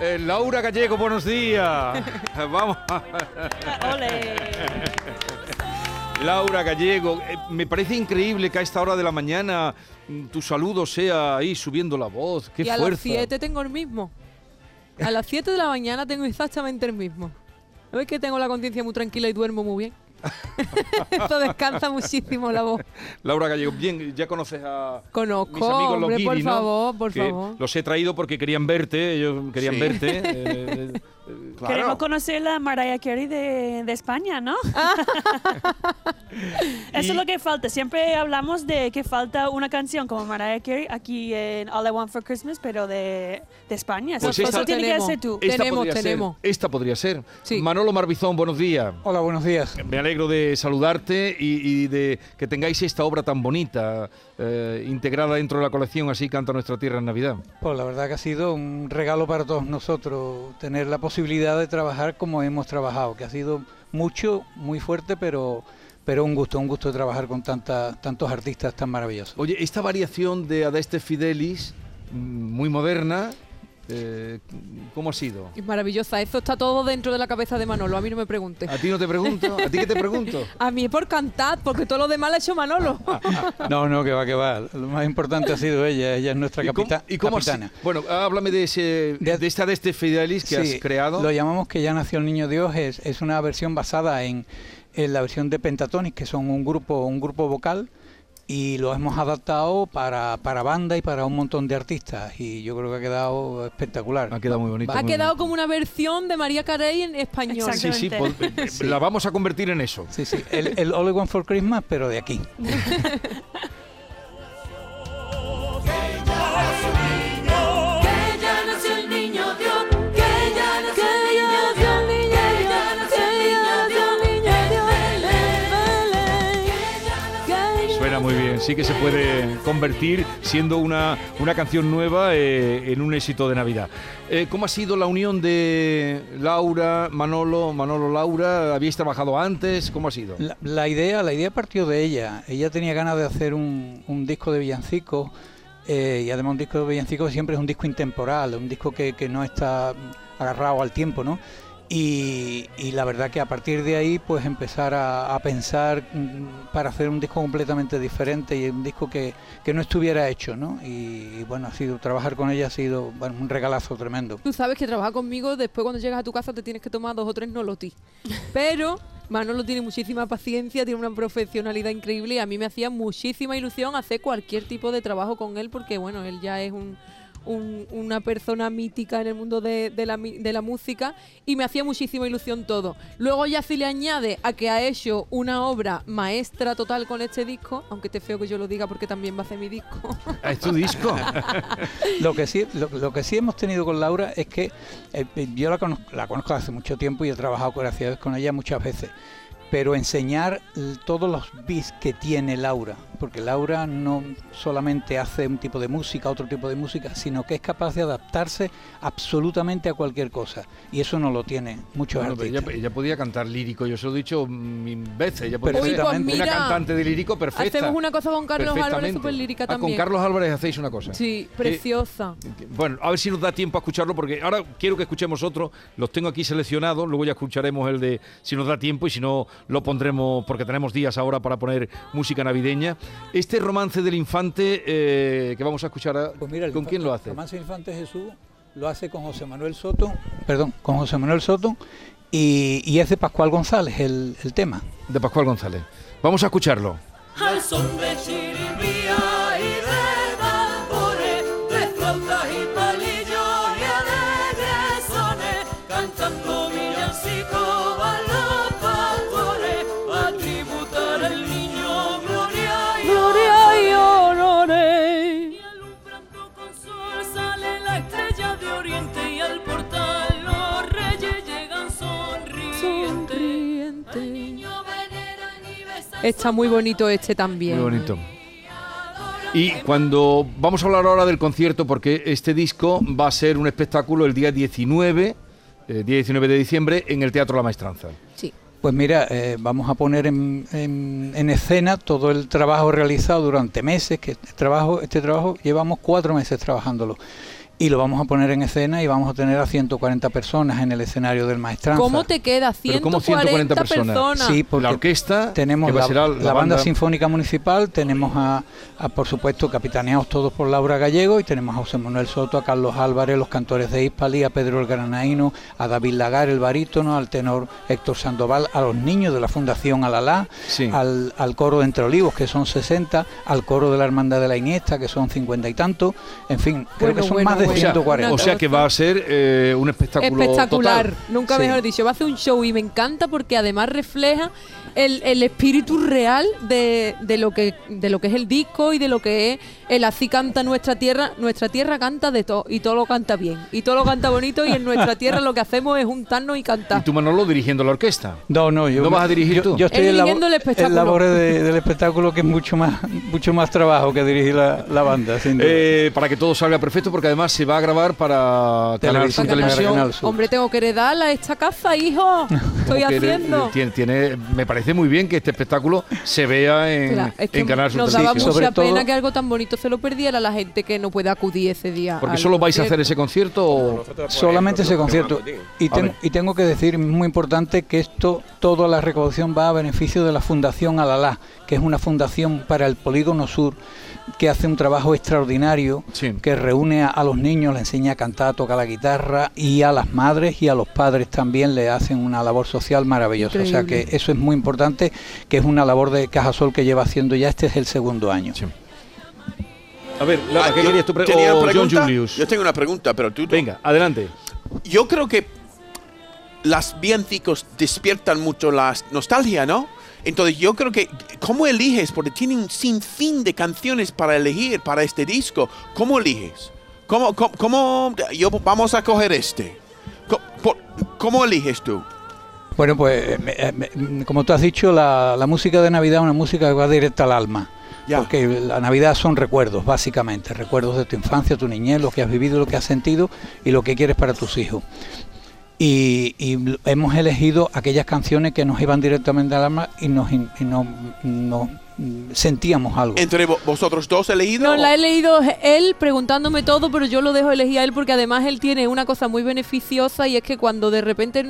Eh, Laura Gallego, buenos días. Vamos. Ole. Laura Gallego, eh, me parece increíble que a esta hora de la mañana mm, tu saludo sea ahí subiendo la voz. Qué y a fuerza. las 7 tengo el mismo. A las 7 de la mañana tengo exactamente el mismo. ¿No ves que tengo la conciencia muy tranquila y duermo muy bien? Esto descansa muchísimo la voz. Laura Gallego, bien, ya conoces a Conozco, mis amigos los hombre, por favor, por Que favor. Los he traído porque querían verte, ellos querían Sí. verte. eh, eh, eh, claro. Queremos conocer la Mariah Carey de, de España, ¿no? Eso Y- es lo que falta. Siempre hablamos de que falta una canción como Mariah Carey aquí en All I Want for Christmas, pero de, de España. Pues Eso, esta- tiene que ser tú. Esta Tenemos, podría ser, tenemos. esta podría ser. Sí. Manolo Marbizón, buenos días. Hola, buenos días. Me alegro de saludarte y, y de que tengáis esta obra tan bonita eh, integrada dentro de la colección Así canta nuestra tierra en Navidad. Pues la verdad que ha sido un regalo para todos nosotros tener la posibilidad de trabajar como hemos trabajado, que ha sido mucho, muy fuerte, pero, pero un gusto, un gusto trabajar con tanta, tantos artistas tan maravillosos. Oye, esta variación de Adeste Fidelis, mm, muy moderna, eh, ¿cómo ha sido? Es maravillosa. Eso está todo dentro de la cabeza de Manolo. A mí no me pregunte. A ti no te pregunto, ¿a ti qué te pregunto? A mí es por cantar, porque todo lo demás lo ha hecho Manolo. No, no, que va, que va. Lo más importante ha sido ella, ella es nuestra ¿Y cómo- capita- y cómo así? capitana. Bueno, háblame de ese De- de esta Adeste Fidelis que Sí, has creado. Lo llamamos que ya nació el niño Dios, es, es una versión basada en, en la versión de Pentatonic, que son un grupo, un grupo vocal, y lo hemos adaptado para, para banda y para un montón de artistas. Y yo creo que ha quedado espectacular. Ha quedado muy bonito. ha muy quedado bonito. como una versión de María Carey en español. Sí, sí, la vamos a convertir en eso. Sí, sí, el, el All I Want for Christmas, pero de aquí. Sí que se puede convertir siendo una, una canción nueva eh, en un éxito de Navidad. Eh, ¿Cómo ha sido la unión de Laura, Manolo, Manolo, Laura? ¿Habíais trabajado antes? ¿Cómo ha sido? La, idea, la idea partió de ella. Ella tenía ganas de hacer un, un disco de villancicos eh, y además un disco de villancicos siempre es un disco intemporal, un disco que, que no está agarrado al tiempo, ¿no? Y, y la verdad que a partir de ahí pues empezar a, a pensar mm, para hacer un disco completamente diferente y un disco que, que no estuviera hecho, ¿no? Y, y bueno, ha sido trabajar con ella ha sido bueno, un regalazo tremendo. Tú sabes que trabajar conmigo, después cuando llegas a tu casa te tienes que tomar dos o tres nolotis. Pero Manolo tiene muchísima paciencia, tiene una profesionalidad increíble y a mí me hacía muchísima ilusión hacer cualquier tipo de trabajo con él porque, bueno, él ya es un, un- una persona mítica en el mundo de, de la, de la música y me hacía muchísima ilusión todo. Luego ya si le añade a que ha hecho una obra maestra total con este disco, aunque esté feo que yo lo diga porque también va a hacer mi disco. ¿Es tu disco? Lo que sí, lo, lo que sí hemos tenido con Laura es que eh, eh, yo la conozco, la conozco hace mucho tiempo y he trabajado con ella muchas veces. Pero enseñar todos los beats que tiene Laura, porque Laura no solamente hace un tipo de música, otro tipo de música, sino que es capaz de adaptarse absolutamente a cualquier cosa. Y eso no lo tiene muchos Bueno, artistas. ella, ella podía cantar lírico, yo se lo he dicho mil veces. Ella podía ser pues una cantante de lírico perfecta. Hacemos una cosa con Carlos Álvarez, perfectamente. súper lírica Ah, también. con Carlos Álvarez hacéis una cosa. Sí, preciosa. Bueno, a ver si nos da tiempo a escucharlo, porque ahora quiero que escuchemos otro. Los tengo aquí seleccionados, luego ya escucharemos el de si nos da tiempo y si no lo pondremos, porque tenemos días ahora para poner música navideña. Este romance del infante eh, que vamos a escuchar, a- Pues mira, el ¿con infante- quién lo hace? Romance del Infante Jesús lo hace con José Manuel Soto, perdón, con José Manuel Soto y, y es de Pascual González el, el tema. De Pascual González. Vamos a escucharlo. Al está muy bonito este también. Muy bonito. Y cuando vamos a hablar ahora del concierto, porque este disco va a ser un espectáculo el día 19, eh, día 19 de diciembre, en el Teatro La Maestranza. Sí. Pues mira, eh, vamos a poner en, en- en escena todo el trabajo realizado durante meses, que este trabajo, este trabajo llevamos cuatro meses trabajándolo. Y lo vamos a poner en escena y vamos a tener a 140 personas en el escenario del Maestranza. ¿Cómo te queda? Pero ¿cómo 140, 140 personas? personas. Sí, porque la orquesta, tenemos la, banda, sinfónica municipal, tenemos a, a, por supuesto, capitaneados todos por Laura Gallego y tenemos a José Manuel Soto, a Carlos Álvarez, los cantores de Hispali, a Pedro el Granaíno, a David Lagar, el barítono, al tenor Héctor Sandoval, a los niños de la Fundación Alalá, Sí. al, al coro de Entre Olivos, que son 60, al coro de la Hermandad de la Iniesta, que son 50 y tanto, en fin, creo Bueno, que son bueno, más de O sea, 140. o sea que va a ser eh, un espectáculo Espectacular, total. nunca Sí. mejor dicho. Va a hacer un show y me encanta porque además refleja el, el espíritu real de, de lo que de lo que es el disco y de lo que es el así canta nuestra tierra. Nuestra tierra canta de todo y todo lo canta bien y todo lo canta bonito y en nuestra tierra lo que hacemos es juntarnos y Y cantar. tú, Manolo, dirigiendo la orquesta. No, no, yo ¿No vas a dirigir yo, tú? Yo estoy en, dirigiendo el espectáculo. en labores de- del espectáculo que es mucho más mucho más trabajo que dirigir la, la banda, sin duda. Eh, para que todo salga perfecto, porque además se va a grabar para Canal Sur Televisión, para Televisión. Canal Sur. Hombre, tengo que heredarla a esta casa, hijo. Estoy haciendo. le- tiene, tiene- me parece muy bien que este espectáculo se vea en, Claro, es que en Canal Sur nos daba sobre mucha todo- pena que algo tan bonito se lo perdiera la gente que no puede acudir ese día. Porque solo vais a hacer ese concierto o Solamente ese concierto. Y, A ten- ver. y tengo que decir, muy importante, que esto, toda la recaudación va a beneficio de la Fundación Alalá, que es una fundación para el Polígono Sur, que hace un trabajo extraordinario, Sí. que reúne a, a los niños, le enseña a cantar, a tocar la guitarra, y a las madres y a los padres también le hacen una labor social maravillosa. O sea que eso es muy importante, que es una labor de Cajasol que lleva haciendo ya, este es el segundo año. Sí. A ver, Ah, ¿qué yo querías tú pre- tenía o una John. Julius? Yo tengo una pregunta, pero tú... Venga, adelante. Yo creo que las villancicos despiertan mucho la nostalgia, ¿no? Entonces yo creo que, ¿cómo eliges? Porque tienen un sinfín de canciones para elegir para este disco. ¿Cómo eliges? ¿Cómo, cómo, cómo- yo, vamos a coger este? Por- ¿Cómo eliges tú? Bueno, pues me- eh, me- como tú has dicho, la, la música de Navidad es una música que va directa al alma. Ya. Porque la Navidad son recuerdos, básicamente. Recuerdos de tu infancia, tu niñez, lo que has vivido, lo que has sentido y lo que quieres para tus hijos. Y, y hemos elegido aquellas canciones que nos iban directamente al alma y nos, y nos- nos, sentíamos algo. ¿Entre vo- vosotros dos elegidos? No, la he leído él preguntándome todo, pero yo lo dejo elegir a él porque además él tiene una cosa muy beneficiosa y es que cuando de repente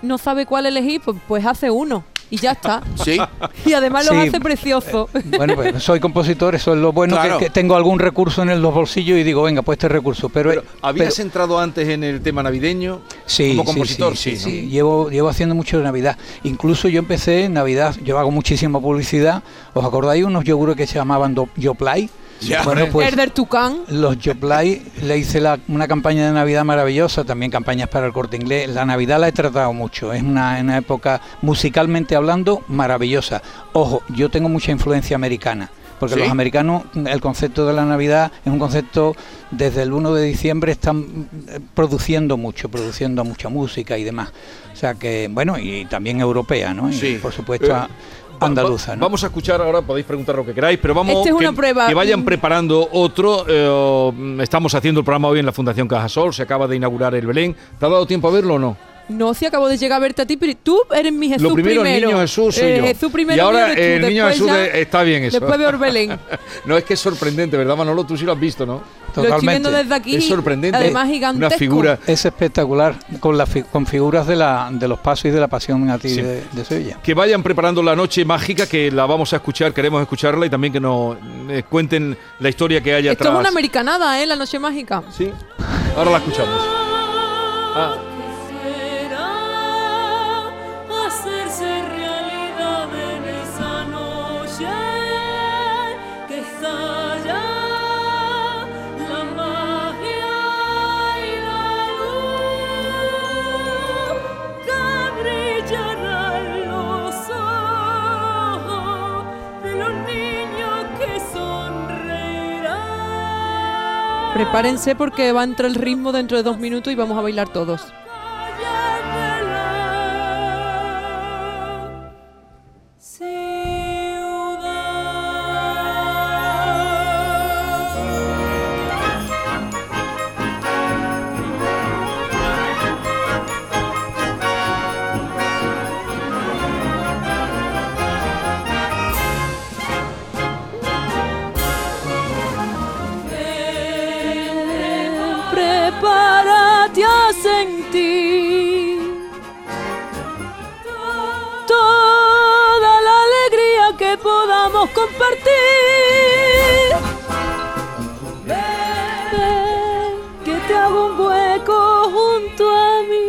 no sabe cuál elegir, pues, pues hace uno y ya está. Sí. Y además lo Sí. hace precioso. Bueno, pues soy compositor, eso es lo bueno, que- Claro. que, tengo algún recurso en los bolsillos y digo, venga, pues este recurso. Pero, Pero, ¿Habías pero- entrado antes en el tema navideño? Sí, como compositor, sí, sí, sí, ¿no? Llevo, llevo haciendo mucho de Navidad. Incluso yo empecé en Navidad, yo hago muchísima publicidad. ¿Os acordáis unos yogures que se llamaban Do- Yoplay? Ya. Bueno, pues Herder Tucán. los Yoplay le hice la- una campaña de Navidad maravillosa, también campañas para el corte inglés. La Navidad la he tratado mucho, es una, una época musicalmente hablando maravillosa. Ojo, yo tengo mucha influencia americana. Porque ¿Sí? los americanos, el concepto de la Navidad es un concepto, desde el 1 de diciembre están eh, produciendo mucho, produciendo mucha música y demás. O sea que, bueno, y también europea, ¿no? Y Sí. por supuesto Eh, andaluza, va- ¿no? Vamos a escuchar ahora, podéis preguntar lo que queráis, pero vamos Esta es que, una prueba. que vayan Mm. preparando otro. eh, estamos haciendo el programa hoy en la Fundación Cajasol, se acaba de inaugurar el Belén. ¿Te ha dado tiempo a verlo o no? No, si acabo de llegar a verte a ti, pero tú eres mi Jesús lo primero, el niño Jesús soy Eh, yo. Jesús primero y ahora mío tú, el niño Jesús ya- está bien eso. Después de Orbelén. no es que es sorprendente, ¿verdad, Manolo? Tú sí lo has visto, ¿no? Lo estoy viendo desde aquí. Es sorprendente. Además, Una gigantesco. figura. Es espectacular, con, las fi- con figuras de, la, de los pasos y de la pasión a ti Sí. de, de Sevilla. Que vayan preparando la noche mágica, que la vamos a escuchar, queremos escucharla y también que nos eh, cuenten la historia que hay Esto atrás. es una americanada, ¿eh? La noche mágica. Sí, ahora la escuchamos. Ah. Prepárense porque va a entrar el ritmo dentro de dos minutos y vamos a bailar todos. Compartir. Ven, que te hago un hueco junto a mí.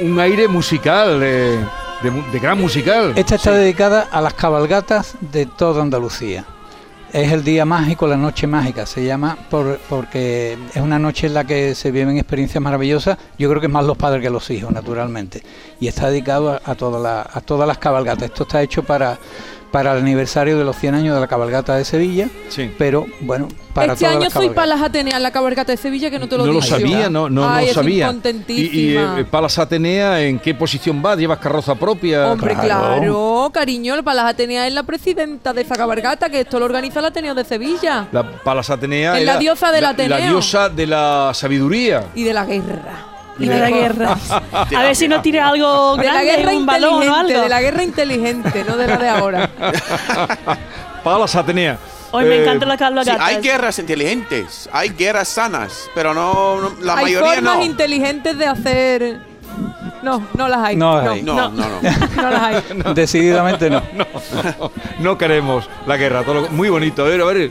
Un, un aire musical, de, de mu- de gran musical. Esta está dedicada a las cabalgatas de toda Andalucía. Es el día mágico, la noche mágica, se llama por- porque es una noche en la que se viven experiencias maravillosas. Yo creo que es más los padres que los hijos, naturalmente. Y está dedicado a, a todas las- a todas las cabalgatas. Esto está hecho para, para el aniversario de los 100 años de la cabalgata de Sevilla, Sí. pero bueno, para este todas año las soy. Palas Atenea en la cabalgata de Sevilla que no te lo no lo sabía, no, no, Ay, no sabía. Y, y eh, Palas Atenea, ¿en qué posición va? ¿Llevas carroza propia? Hombre, Claro. claro, cariño, Palas Atenea es la presidenta de esa cabalgata, que esto lo organiza el Ateneo de Sevilla. La Palas Atenea Es la diosa del la- Ateneo. La diosa de la sabiduría. Y de la guerra. Y de la guerra. A ver si no tira algo De la guerra un balón o inteligente, algo. de la guerra inteligente, no de la de ahora. Palas Atenea. Hoy me Eh, encanta la Sí, cabalgata. hay guerras inteligentes, hay guerras sanas, pero no, no- la hay mayoría formas no. inteligentes de hacer. No, no las hay. No las hay. No, no, no. no las hay. Decididamente no. No queremos la guerra. todo lo- muy bonito. A ver, a ver.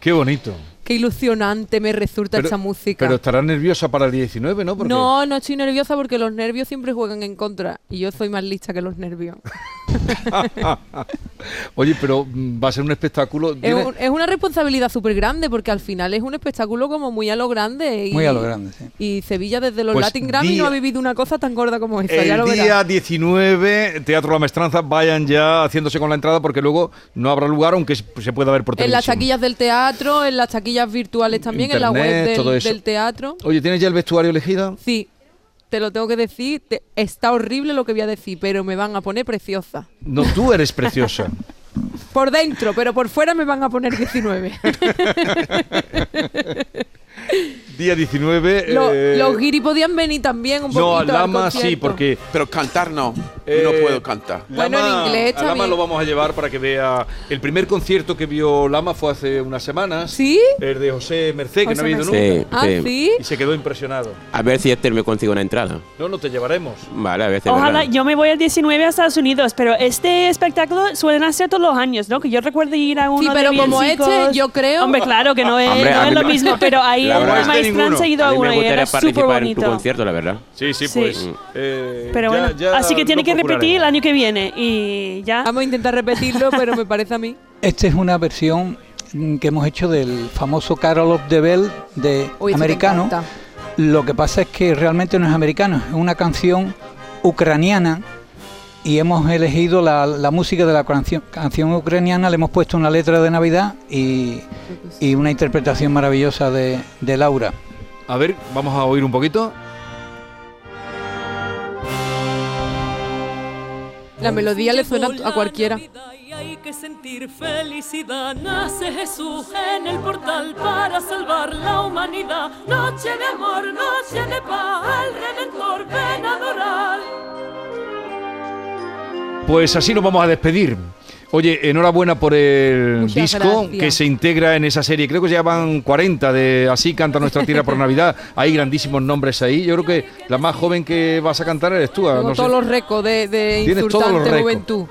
Qué bonito. Qué ilusionante me resulta esa música. Pero estarás nerviosa para el 19, ¿no? Porque No, no estoy nerviosa porque los nervios siempre juegan en contra. Y yo soy más lista que los nervios. Oye, pero mm, va a ser un espectáculo. Es, ¿Tiene- un- es una responsabilidad súper grande porque al final es un espectáculo como muy a lo grande. Y, Muy a lo grande, sí. Y Sevilla desde los Pues Latin Grammy día- no ha vivido una cosa tan gorda como esa. ya El lo día verás. 19, Teatro La Maestranza, vayan ya haciéndose con la entrada porque luego no habrá lugar, aunque se pueda ver por En las televisión. taquillas del teatro, en las taquillas virtuales también, en la web todo del, eso. del teatro. Oye, ¿tienes ya el vestuario elegido? Sí, te lo tengo que decir. te- está horrible lo que voy a decir, pero me van a poner preciosa. No, tú eres preciosa. Por dentro, pero por fuera me van a poner 19. Día 19. Lo- eh, los guiri podían venir también un No, poquito. al al Lama sí, porque. Pero cantar no, Eh, no puedo cantar. Bueno, en inglés a Lama lo vamos a llevar para que vea. El primer concierto que vio Lama fue hace unas semanas. ¿Sí? El de José Merced, que José no ha ido nunca. Ah, sí. Y se quedó impresionado. A ver si este me consigue una entrada. No, no te llevaremos. Vale, a ver si Ojalá, yo me voy el 19 a Estados Unidos, pero este espectáculo suelen hacer todos los años, ¿no? Que yo recuerdo ir a uno Sí, pero de como este, yo creo. Hombre, claro que no es, Hombre, no es lo mismo, pero ahí maestranza ninguno. he ido A a uno y era súper participar en tu bonito. concierto, la verdad. Sí, sí, Sí. pues. Mm. eh, Pero bueno, ya así que tiene que repetir el año que viene y ya. Vamos a intentar repetirlo, pero me parece a mí. Esta es una versión que hemos hecho del famoso Carol of the Bell de Uy, esto me americano. Lo que pasa es que realmente no es americano, es una canción ucraniana y hemos elegido la, la música de la canción, canción ucraniana, le hemos puesto una letra de Navidad y, y una interpretación maravillosa de, de Laura. A ver, vamos a oír un poquito. La melodía le suena a la cualquiera. Y hay que sentir felicidad. Nace Jesús en el portal para salvar la humanidad. Noche de amor, noche de paz, al Redentor ven a adorar. Pues así nos vamos a despedir. Oye, enhorabuena por el Muchas disco gracias. que se integra en esa serie. Creo que ya van 40 de Así canta nuestra tierra por Navidad. Hay grandísimos nombres ahí. Yo creo que la más joven que vas a cantar eres tú. ah, Tengo no sé. todos los récords de, de Tienes todos los insultante juventud.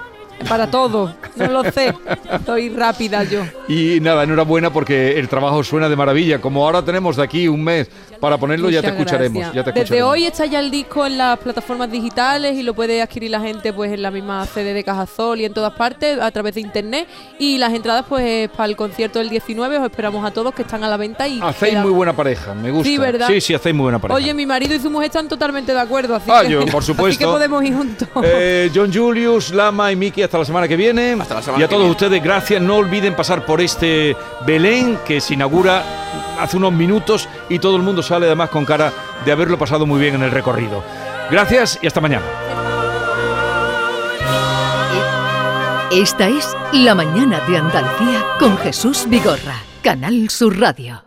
Para todo. No lo sé. Estoy rápida yo. Y nada, enhorabuena porque el trabajo suena de maravilla. Como ahora tenemos de aquí un mes para ponerlo, ya te escucharemos. gracias. Ya te Desde escucharemos. hoy está ya el disco en las plataformas digitales y lo puede adquirir la gente pues en la misma sede de Cajasol y en todas partes a través de internet. Y las entradas pues para el concierto del 19 os esperamos a todos que están a la venta y Hacéis quedan- muy buena pareja, me gusta. Sí, ¿verdad? Sí, sí, hacéis muy buena pareja. Oye, mi marido y su mujer están totalmente de acuerdo, así Ah, que, yo, por así supuesto. que podemos ir juntos. Eh, John Julius, Lama y Miki, hasta la semana que viene. Hasta la semana y a todos viene. ustedes, gracias. No olviden pasar por este Belén que se inaugura hace unos minutos y todo el mundo sale además con cara de haberlo pasado muy bien en el recorrido. Gracias y hasta mañana. Esta es La Mañana de Andalucía con Jesús Vigorra, Canal Sur Radio.